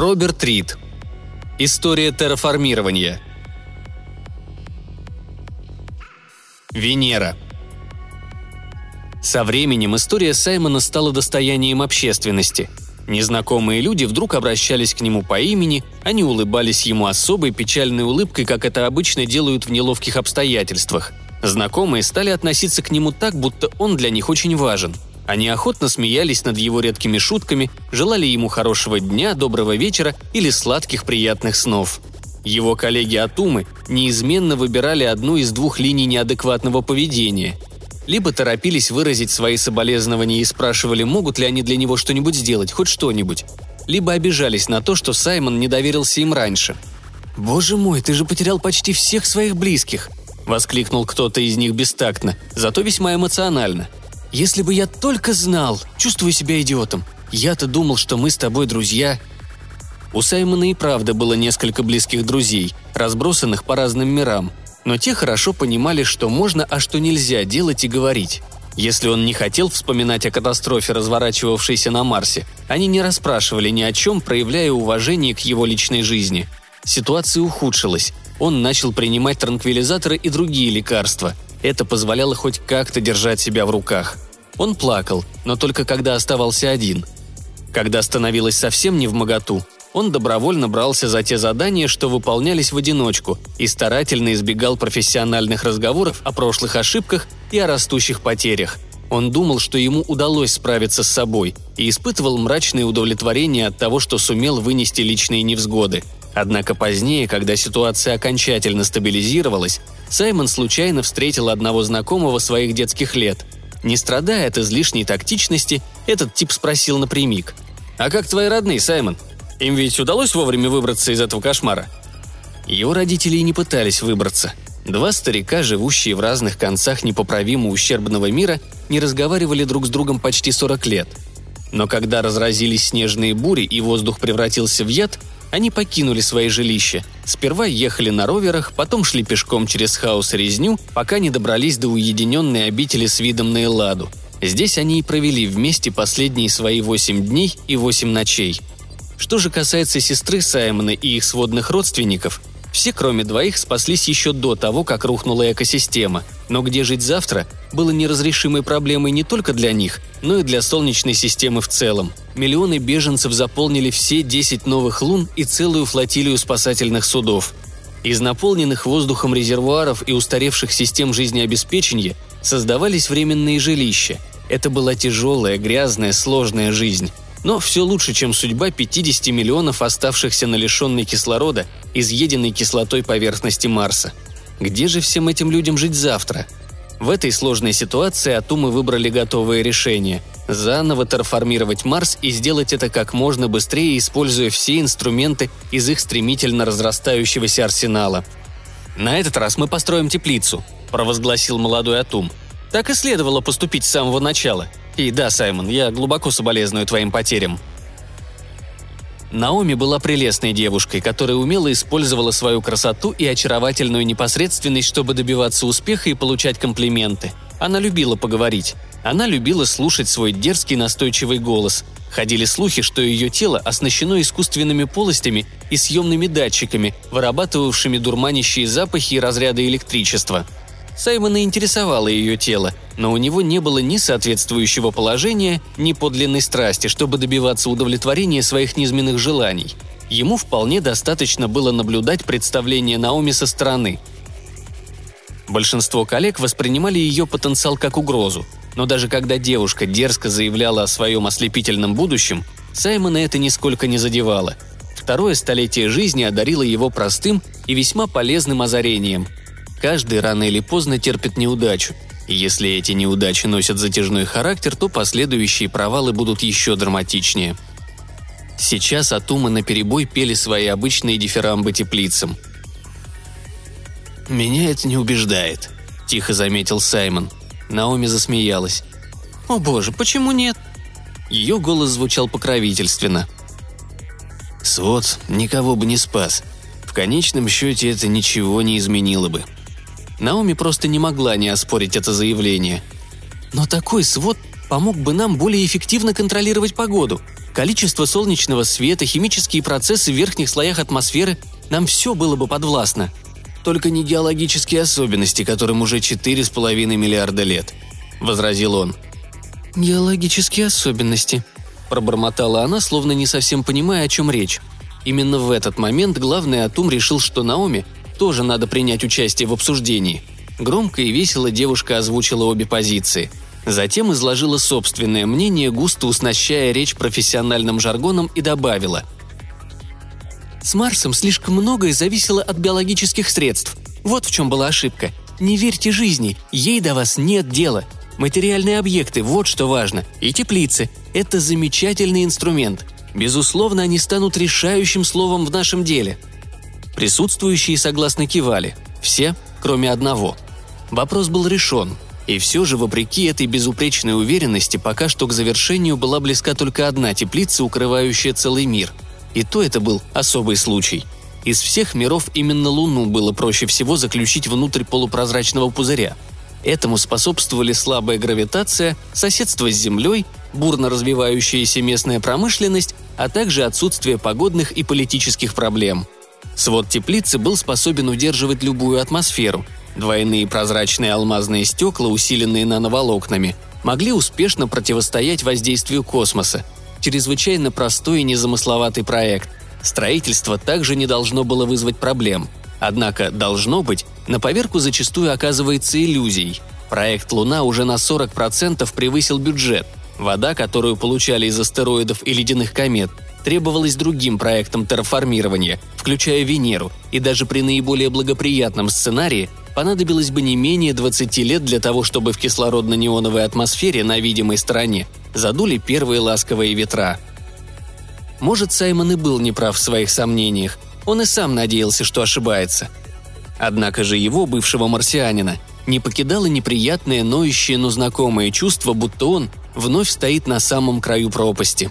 Роберт Рид. История терраформирования. Венера. Со временем история Саймона стала достоянием общественности. Незнакомые люди вдруг обращались к нему по имени, они улыбались ему особой печальной улыбкой, как это обычно делают в неловких обстоятельствах. Знакомые стали относиться к нему так, будто он для них очень важен – они охотно смеялись над его редкими шутками, желали ему хорошего дня, доброго вечера или сладких приятных снов. Его коллеги Атумы неизменно выбирали одну из двух линий неадекватного поведения. Либо торопились выразить свои соболезнования и спрашивали, могут ли они для него что-нибудь сделать, хоть что-нибудь. Либо обижались на то, что Саймон не доверился им раньше. «Боже мой, ты же потерял почти всех своих близких!» – воскликнул кто-то из них бестактно, зато весьма эмоционально – если бы я только знал, чувствую себя идиотом. Я-то думал, что мы с тобой друзья». У Саймона и правда было несколько близких друзей, разбросанных по разным мирам, но те хорошо понимали, что можно, а что нельзя делать и говорить. Если он не хотел вспоминать о катастрофе, разворачивавшейся на Марсе, они не расспрашивали ни о чем, проявляя уважение к его личной жизни. Ситуация ухудшилась. Он начал принимать транквилизаторы и другие лекарства – это позволяло хоть как-то держать себя в руках. Он плакал, но только когда оставался один. Когда становилось совсем не в моготу, он добровольно брался за те задания, что выполнялись в одиночку, и старательно избегал профессиональных разговоров о прошлых ошибках и о растущих потерях. Он думал, что ему удалось справиться с собой, и испытывал мрачное удовлетворение от того, что сумел вынести личные невзгоды. Однако позднее, когда ситуация окончательно стабилизировалась, Саймон случайно встретил одного знакомого своих детских лет. Не страдая от излишней тактичности, этот тип спросил напрямик. «А как твои родные, Саймон? Им ведь удалось вовремя выбраться из этого кошмара?» Его родители и не пытались выбраться. Два старика, живущие в разных концах непоправимо ущербного мира, не разговаривали друг с другом почти 40 лет. Но когда разразились снежные бури и воздух превратился в яд, они покинули свои жилища. Сперва ехали на роверах, потом шли пешком через хаос и резню, пока не добрались до уединенной обители с видом на Элладу. Здесь они и провели вместе последние свои восемь дней и восемь ночей. Что же касается сестры Саймона и их сводных родственников, все, кроме двоих, спаслись еще до того, как рухнула экосистема. Но где жить завтра было неразрешимой проблемой не только для них, но и для Солнечной системы в целом. Миллионы беженцев заполнили все 10 новых лун и целую флотилию спасательных судов. Из наполненных воздухом резервуаров и устаревших систем жизнеобеспечения создавались временные жилища. Это была тяжелая, грязная, сложная жизнь. Но все лучше, чем судьба 50 миллионов оставшихся на лишенной кислорода, изъеденной кислотой поверхности Марса. Где же всем этим людям жить завтра? В этой сложной ситуации Атумы выбрали готовое решение – заново терраформировать Марс и сделать это как можно быстрее, используя все инструменты из их стремительно разрастающегося арсенала. «На этот раз мы построим теплицу», – провозгласил молодой Атум. «Так и следовало поступить с самого начала – и да, Саймон, я глубоко соболезную твоим потерям. Наоми была прелестной девушкой, которая умело использовала свою красоту и очаровательную непосредственность, чтобы добиваться успеха и получать комплименты. Она любила поговорить. Она любила слушать свой дерзкий настойчивый голос. Ходили слухи, что ее тело оснащено искусственными полостями и съемными датчиками, вырабатывавшими дурманящие запахи и разряды электричества – Саймона интересовало ее тело, но у него не было ни соответствующего положения, ни подлинной страсти, чтобы добиваться удовлетворения своих низменных желаний. Ему вполне достаточно было наблюдать представление Наоми со стороны. Большинство коллег воспринимали ее потенциал как угрозу, но даже когда девушка дерзко заявляла о своем ослепительном будущем, Саймона это нисколько не задевало. Второе столетие жизни одарило его простым и весьма полезным озарением – Каждый рано или поздно терпит неудачу. И если эти неудачи носят затяжной характер, то последующие провалы будут еще драматичнее. Сейчас Атумы наперебой пели свои обычные дифирамбы теплицам. «Меня это не убеждает», – тихо заметил Саймон. Наоми засмеялась. «О боже, почему нет?» Ее голос звучал покровительственно. «Свод никого бы не спас. В конечном счете это ничего не изменило бы», Наоми просто не могла не оспорить это заявление. «Но такой свод помог бы нам более эффективно контролировать погоду», Количество солнечного света, химические процессы в верхних слоях атмосферы – нам все было бы подвластно. Только не геологические особенности, которым уже 4,5 миллиарда лет», – возразил он. «Геологические особенности», – пробормотала она, словно не совсем понимая, о чем речь. Именно в этот момент главный Атум решил, что Наоми тоже надо принять участие в обсуждении. Громко и весело девушка озвучила обе позиции. Затем изложила собственное мнение, густо уснащая речь профессиональным жаргоном и добавила – с Марсом слишком многое зависело от биологических средств. Вот в чем была ошибка. Не верьте жизни, ей до вас нет дела. Материальные объекты – вот что важно. И теплицы – это замечательный инструмент. Безусловно, они станут решающим словом в нашем деле. Присутствующие согласно кивали. Все, кроме одного. Вопрос был решен. И все же, вопреки этой безупречной уверенности, пока что к завершению была близка только одна теплица, укрывающая целый мир – и то это был особый случай. Из всех миров именно Луну было проще всего заключить внутрь полупрозрачного пузыря. Этому способствовали слабая гравитация, соседство с Землей, бурно развивающаяся местная промышленность, а также отсутствие погодных и политических проблем. Свод теплицы был способен удерживать любую атмосферу. Двойные прозрачные алмазные стекла, усиленные нановолокнами, могли успешно противостоять воздействию космоса – чрезвычайно простой и незамысловатый проект. Строительство также не должно было вызвать проблем. Однако «должно быть» на поверку зачастую оказывается иллюзией. Проект «Луна» уже на 40% превысил бюджет. Вода, которую получали из астероидов и ледяных комет, требовалась другим проектам терраформирования, включая Венеру, и даже при наиболее благоприятном сценарии понадобилось бы не менее 20 лет для того, чтобы в кислородно-неоновой атмосфере на видимой стороне задули первые ласковые ветра. Может, Саймон и был неправ в своих сомнениях, он и сам надеялся, что ошибается. Однако же его, бывшего марсианина, не покидало неприятное, ноющее, но знакомое чувство, будто он вновь стоит на самом краю пропасти.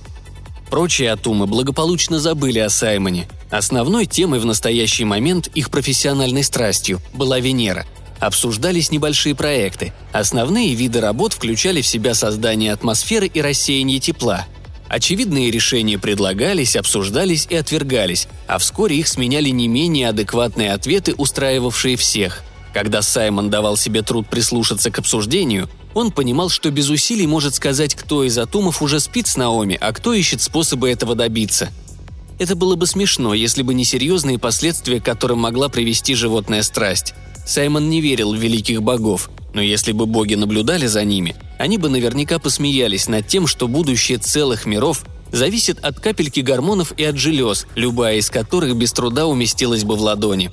Прочие атумы благополучно забыли о Саймоне. Основной темой в настоящий момент их профессиональной страстью была Венера – Обсуждались небольшие проекты. Основные виды работ включали в себя создание атмосферы и рассеяние тепла. Очевидные решения предлагались, обсуждались и отвергались, а вскоре их сменяли не менее адекватные ответы, устраивавшие всех. Когда Саймон давал себе труд прислушаться к обсуждению, он понимал, что без усилий может сказать, кто из атомов уже спит с Наоми, а кто ищет способы этого добиться. Это было бы смешно, если бы не серьезные последствия, к которым могла привести животная страсть. Саймон не верил в великих богов, но если бы боги наблюдали за ними, они бы наверняка посмеялись над тем, что будущее целых миров зависит от капельки гормонов и от желез, любая из которых без труда уместилась бы в ладони.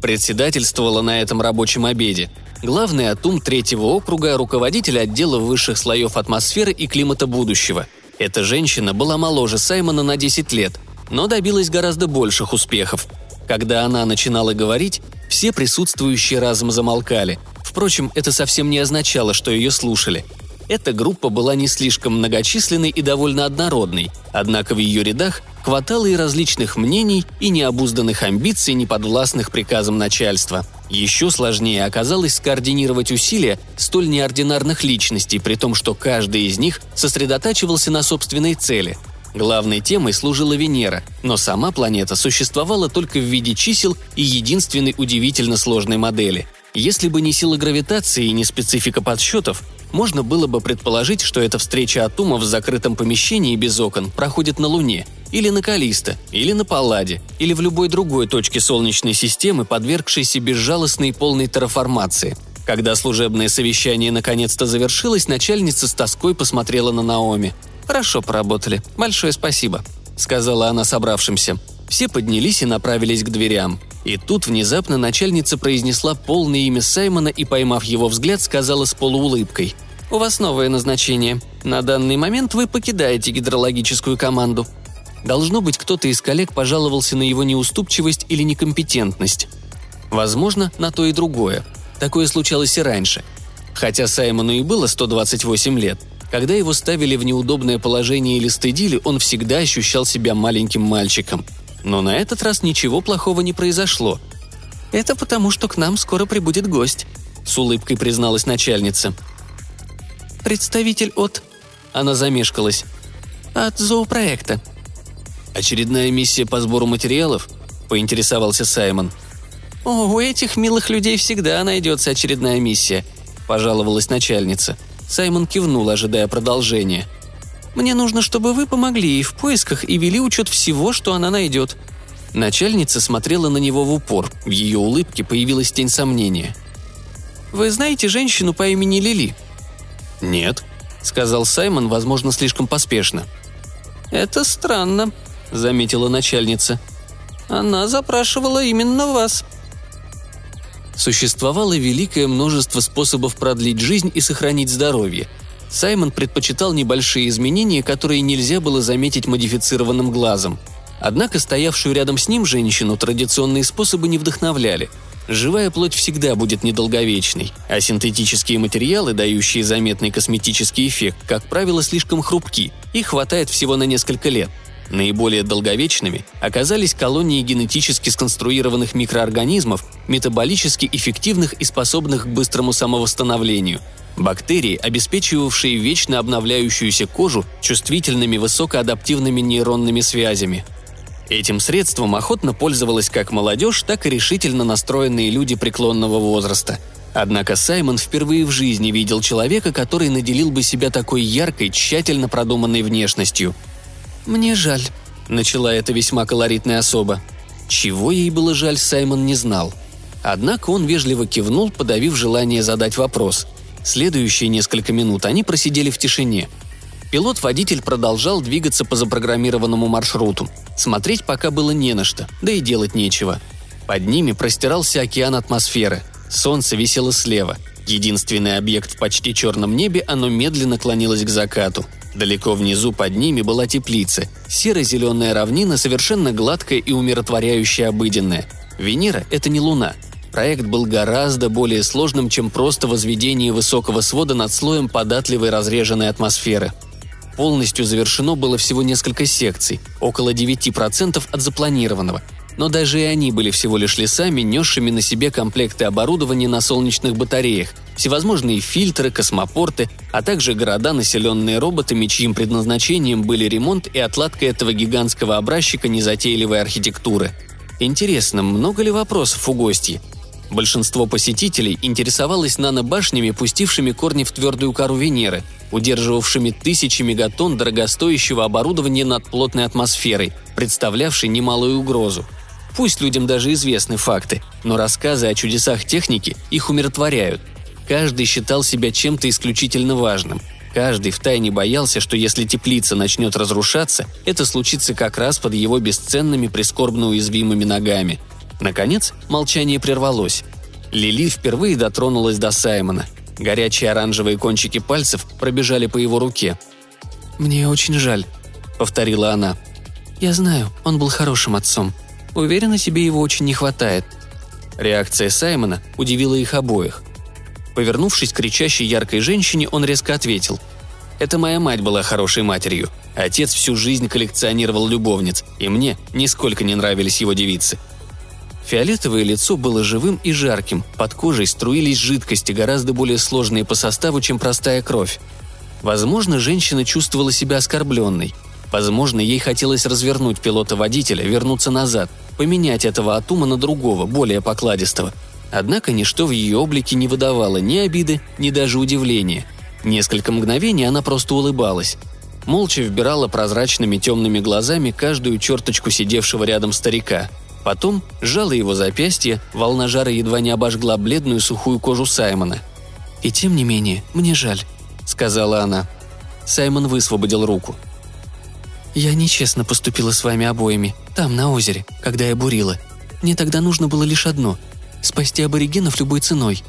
Председательствовала на этом рабочем обеде главный атум третьего округа, руководитель отдела высших слоев атмосферы и климата будущего. Эта женщина была моложе Саймона на 10 лет, но добилась гораздо больших успехов. Когда она начинала говорить, все присутствующие разом замолкали. Впрочем, это совсем не означало, что ее слушали. Эта группа была не слишком многочисленной и довольно однородной, однако в ее рядах хватало и различных мнений, и необузданных амбиций, неподвластных приказам начальства. Еще сложнее оказалось скоординировать усилия столь неординарных личностей, при том, что каждый из них сосредотачивался на собственной цели – Главной темой служила Венера, но сама планета существовала только в виде чисел и единственной удивительно сложной модели. Если бы не сила гравитации и не специфика подсчетов, можно было бы предположить, что эта встреча атомов в закрытом помещении без окон проходит на Луне, или на Калисто, или на Палладе, или в любой другой точке Солнечной системы, подвергшейся безжалостной полной терраформации. Когда служебное совещание наконец-то завершилось, начальница с тоской посмотрела на Наоми. «Хорошо поработали. Большое спасибо», — сказала она собравшимся. Все поднялись и направились к дверям. И тут внезапно начальница произнесла полное имя Саймона и, поймав его взгляд, сказала с полуулыбкой. «У вас новое назначение. На данный момент вы покидаете гидрологическую команду». Должно быть, кто-то из коллег пожаловался на его неуступчивость или некомпетентность. Возможно, на то и другое. Такое случалось и раньше. Хотя Саймону и было 128 лет – когда его ставили в неудобное положение или стыдили, он всегда ощущал себя маленьким мальчиком. Но на этот раз ничего плохого не произошло. «Это потому, что к нам скоро прибудет гость», — с улыбкой призналась начальница. «Представитель от...» Она замешкалась. От зоопроекта». «Очередная миссия по сбору материалов?» – поинтересовался Саймон. «О, у этих милых людей всегда найдется очередная миссия», – пожаловалась начальница. Саймон кивнул, ожидая продолжения. «Мне нужно, чтобы вы помогли ей в поисках и вели учет всего, что она найдет». Начальница смотрела на него в упор, в ее улыбке появилась тень сомнения. «Вы знаете женщину по имени Лили?» «Нет», — сказал Саймон, возможно, слишком поспешно. «Это странно», — заметила начальница. «Она запрашивала именно вас». Существовало великое множество способов продлить жизнь и сохранить здоровье. Саймон предпочитал небольшие изменения, которые нельзя было заметить модифицированным глазом. Однако стоявшую рядом с ним женщину традиционные способы не вдохновляли – Живая плоть всегда будет недолговечной, а синтетические материалы, дающие заметный косметический эффект, как правило, слишком хрупки, их хватает всего на несколько лет. Наиболее долговечными оказались колонии генетически сконструированных микроорганизмов, метаболически эффективных и способных к быстрому самовосстановлению. Бактерии, обеспечивавшие вечно обновляющуюся кожу чувствительными высокоадаптивными нейронными связями – Этим средством охотно пользовалась как молодежь, так и решительно настроенные люди преклонного возраста. Однако Саймон впервые в жизни видел человека, который наделил бы себя такой яркой, тщательно продуманной внешностью. «Мне жаль», — начала эта весьма колоритная особа. Чего ей было жаль, Саймон не знал. Однако он вежливо кивнул, подавив желание задать вопрос. Следующие несколько минут они просидели в тишине — Пилот-водитель продолжал двигаться по запрограммированному маршруту. Смотреть пока было не на что, да и делать нечего. Под ними простирался океан атмосферы. Солнце висело слева. Единственный объект в почти черном небе, оно медленно клонилось к закату. Далеко внизу под ними была теплица. Серо-зеленая равнина, совершенно гладкая и умиротворяющая обыденная. Венера – это не Луна. Проект был гораздо более сложным, чем просто возведение высокого свода над слоем податливой разреженной атмосферы – полностью завершено было всего несколько секций, около 9% от запланированного. Но даже и они были всего лишь лесами, несшими на себе комплекты оборудования на солнечных батареях, всевозможные фильтры, космопорты, а также города, населенные роботами, чьим предназначением были ремонт и отладка этого гигантского образчика незатейливой архитектуры. Интересно, много ли вопросов у гостей? Большинство посетителей интересовалось нанобашнями, пустившими корни в твердую кору Венеры, удерживавшими тысячи мегатонн дорогостоящего оборудования над плотной атмосферой, представлявшей немалую угрозу. Пусть людям даже известны факты, но рассказы о чудесах техники их умиротворяют. Каждый считал себя чем-то исключительно важным. Каждый втайне боялся, что если теплица начнет разрушаться, это случится как раз под его бесценными прискорбно уязвимыми ногами – Наконец, молчание прервалось. Лили впервые дотронулась до Саймона. Горячие оранжевые кончики пальцев пробежали по его руке. «Мне очень жаль», — повторила она. «Я знаю, он был хорошим отцом. Уверена, тебе его очень не хватает». Реакция Саймона удивила их обоих. Повернувшись к кричащей яркой женщине, он резко ответил. «Это моя мать была хорошей матерью. Отец всю жизнь коллекционировал любовниц, и мне нисколько не нравились его девицы. Фиолетовое лицо было живым и жарким, под кожей струились жидкости, гораздо более сложные по составу, чем простая кровь. Возможно, женщина чувствовала себя оскорбленной. Возможно, ей хотелось развернуть пилота-водителя, вернуться назад, поменять этого Атума на другого, более покладистого. Однако ничто в ее облике не выдавало ни обиды, ни даже удивления. Несколько мгновений она просто улыбалась. Молча вбирала прозрачными темными глазами каждую черточку сидевшего рядом старика – Потом сжала его запястье, волна жара едва не обожгла бледную сухую кожу Саймона. «И тем не менее, мне жаль», — сказала она. Саймон высвободил руку. «Я нечестно поступила с вами обоими, там, на озере, когда я бурила. Мне тогда нужно было лишь одно — спасти аборигенов любой ценой».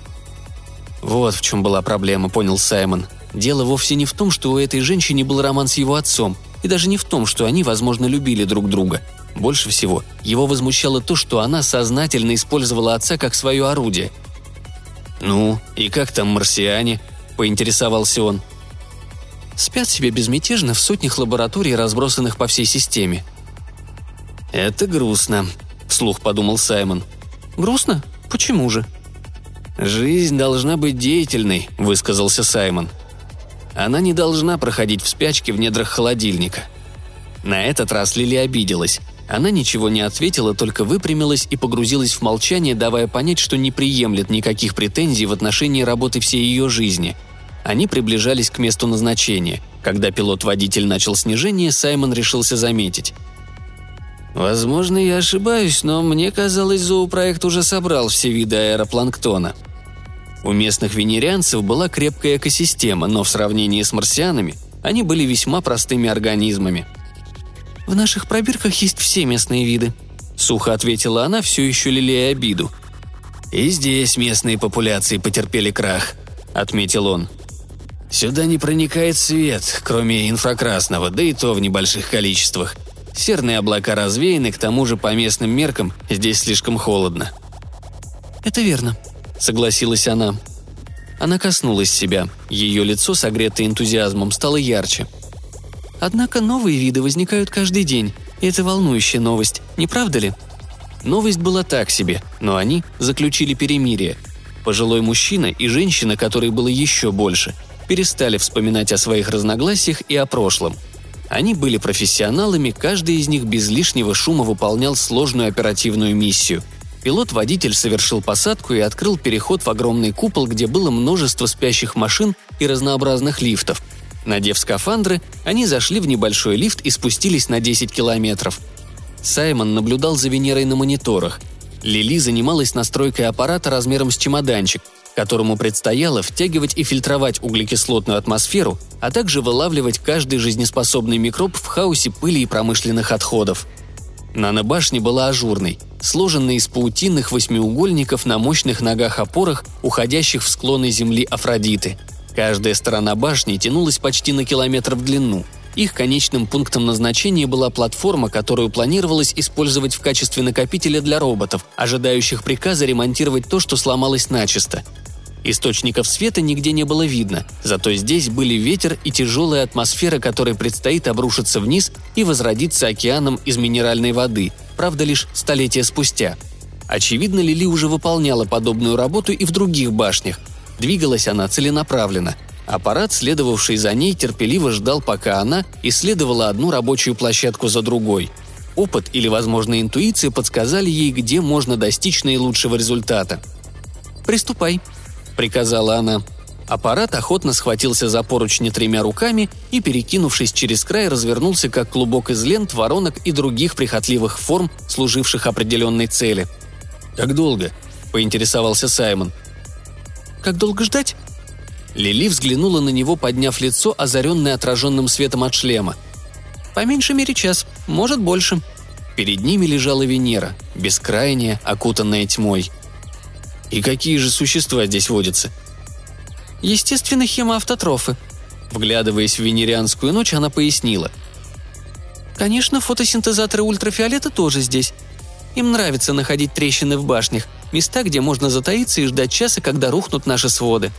Вот в чем была проблема, понял Саймон. Дело вовсе не в том, что у этой женщины был роман с его отцом, и даже не в том, что они, возможно, любили друг друга. Больше всего его возмущало то, что она сознательно использовала отца как свое орудие. «Ну, и как там марсиане?» – поинтересовался он. «Спят себе безмятежно в сотнях лабораторий, разбросанных по всей системе». «Это грустно», – вслух подумал Саймон. «Грустно? Почему же?» «Жизнь должна быть деятельной», – высказался Саймон. Она не должна проходить в спячке в недрах холодильника. На этот раз Лили обиделась. Она ничего не ответила, только выпрямилась и погрузилась в молчание, давая понять, что не приемлет никаких претензий в отношении работы всей ее жизни. Они приближались к месту назначения. Когда пилот-водитель начал снижение, Саймон решился заметить. «Возможно, я ошибаюсь, но мне казалось, зоопроект уже собрал все виды аэропланктона», у местных венерианцев была крепкая экосистема, но в сравнении с марсианами они были весьма простыми организмами. «В наших пробирках есть все местные виды», — сухо ответила она, все еще лелея обиду. «И здесь местные популяции потерпели крах», — отметил он. «Сюда не проникает свет, кроме инфракрасного, да и то в небольших количествах. Серные облака развеяны, к тому же по местным меркам здесь слишком холодно». «Это верно», — согласилась она. Она коснулась себя. Ее лицо, согретое энтузиазмом, стало ярче. «Однако новые виды возникают каждый день, это волнующая новость, не правда ли?» Новость была так себе, но они заключили перемирие. Пожилой мужчина и женщина, которой было еще больше, перестали вспоминать о своих разногласиях и о прошлом. Они были профессионалами, каждый из них без лишнего шума выполнял сложную оперативную миссию – Пилот-водитель совершил посадку и открыл переход в огромный купол, где было множество спящих машин и разнообразных лифтов. Надев скафандры, они зашли в небольшой лифт и спустились на 10 километров. Саймон наблюдал за Венерой на мониторах. Лили занималась настройкой аппарата размером с чемоданчик, которому предстояло втягивать и фильтровать углекислотную атмосферу, а также вылавливать каждый жизнеспособный микроб в хаосе пыли и промышленных отходов – Нанобашня была ажурной, сложенной из паутинных восьмиугольников на мощных ногах-опорах, уходящих в склоны земли Афродиты. Каждая сторона башни тянулась почти на километр в длину. Их конечным пунктом назначения была платформа, которую планировалось использовать в качестве накопителя для роботов, ожидающих приказа ремонтировать то, что сломалось начисто – Источников света нигде не было видно, зато здесь были ветер и тяжелая атмосфера, которой предстоит обрушиться вниз и возродиться океаном из минеральной воды, правда лишь столетия спустя. Очевидно, Лили уже выполняла подобную работу и в других башнях. Двигалась она целенаправленно. Аппарат, следовавший за ней, терпеливо ждал, пока она исследовала одну рабочую площадку за другой. Опыт или, возможно, интуиция подсказали ей, где можно достичь наилучшего результата. «Приступай», приказала она. Аппарат охотно схватился за поручни тремя руками и, перекинувшись через край, развернулся как клубок из лент, воронок и других прихотливых форм, служивших определенной цели. «Как долго?» – поинтересовался Саймон. «Как долго ждать?» Лили взглянула на него, подняв лицо, озаренное отраженным светом от шлема. «По меньшей мере час, может больше». Перед ними лежала Венера, бескрайняя, окутанная тьмой – и какие же существа здесь водятся? Естественно, хемоавтотрофы. Вглядываясь в венерианскую ночь, она пояснила. Конечно, фотосинтезаторы ультрафиолета тоже здесь. Им нравится находить трещины в башнях, места, где можно затаиться и ждать часа, когда рухнут наши своды.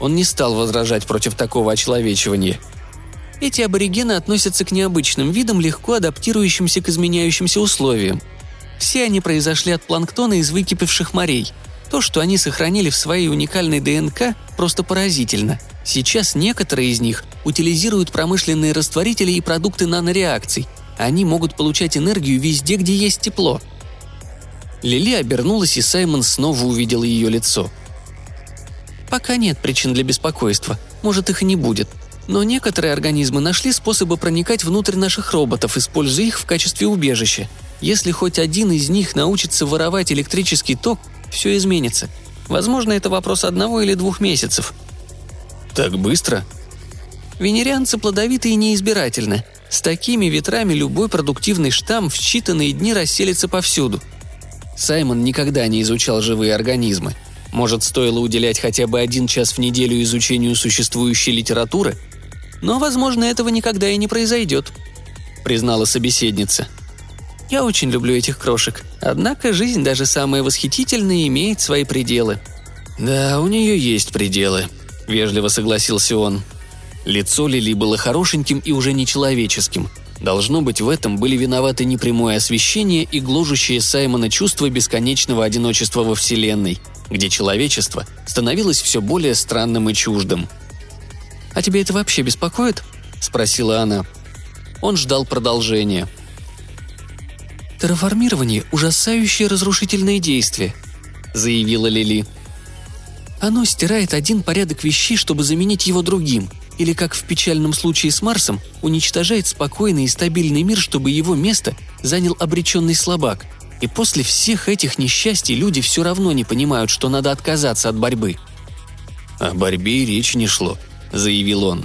Он не стал возражать против такого очеловечивания. Эти аборигены относятся к необычным видам, легко адаптирующимся к изменяющимся условиям. Все они произошли от планктона из выкипевших морей – то, что они сохранили в своей уникальной ДНК, просто поразительно. Сейчас некоторые из них утилизируют промышленные растворители и продукты нанореакций. Они могут получать энергию везде, где есть тепло. Лили обернулась, и Саймон снова увидел ее лицо. Пока нет причин для беспокойства. Может, их и не будет. Но некоторые организмы нашли способы проникать внутрь наших роботов, используя их в качестве убежища. Если хоть один из них научится воровать электрический ток, все изменится. Возможно, это вопрос одного или двух месяцев. Так быстро? Венерианцы плодовиты и неизбирательны. С такими ветрами любой продуктивный штамм в считанные дни расселится повсюду. Саймон никогда не изучал живые организмы. Может, стоило уделять хотя бы один час в неделю изучению существующей литературы? Но, возможно, этого никогда и не произойдет, признала собеседница – я очень люблю этих крошек. Однако жизнь, даже самая восхитительная, имеет свои пределы». «Да, у нее есть пределы», — вежливо согласился он. Лицо Лили было хорошеньким и уже нечеловеческим. Должно быть, в этом были виноваты непрямое освещение и гложущее Саймона чувство бесконечного одиночества во Вселенной, где человечество становилось все более странным и чуждым. «А тебе это вообще беспокоит?» – спросила она. Он ждал продолжения. «Терраформирование – ужасающее разрушительное действие», – заявила Лили. «Оно стирает один порядок вещей, чтобы заменить его другим, или, как в печальном случае с Марсом, уничтожает спокойный и стабильный мир, чтобы его место занял обреченный слабак. И после всех этих несчастий люди все равно не понимают, что надо отказаться от борьбы». «О борьбе и речи не шло», – заявил он.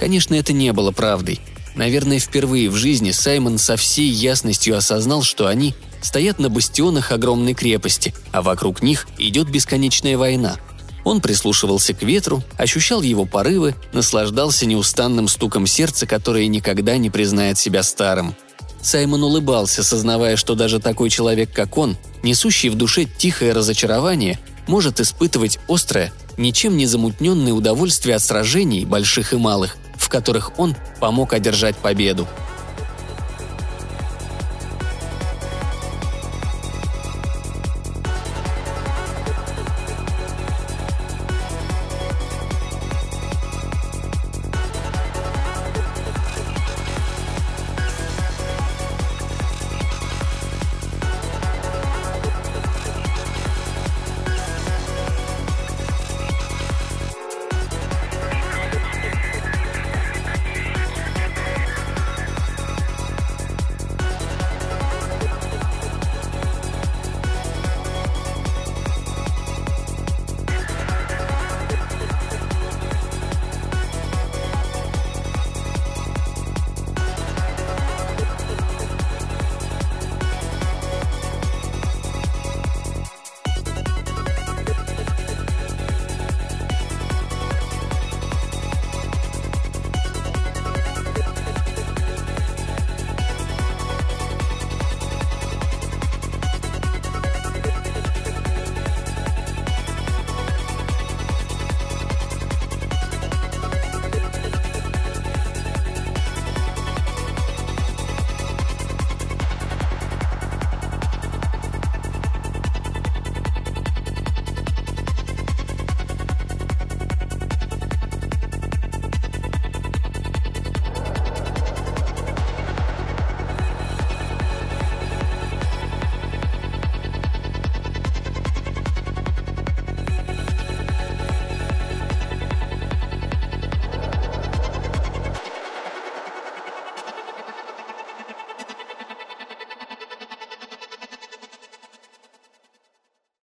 Конечно, это не было правдой. Наверное, впервые в жизни Саймон со всей ясностью осознал, что они стоят на бастионах огромной крепости, а вокруг них идет бесконечная война. Он прислушивался к ветру, ощущал его порывы, наслаждался неустанным стуком сердца, которое никогда не признает себя старым. Саймон улыбался, сознавая, что даже такой человек, как он, несущий в душе тихое разочарование, может испытывать острое, ничем не замутненное удовольствие от сражений, больших и малых, в которых он помог одержать победу –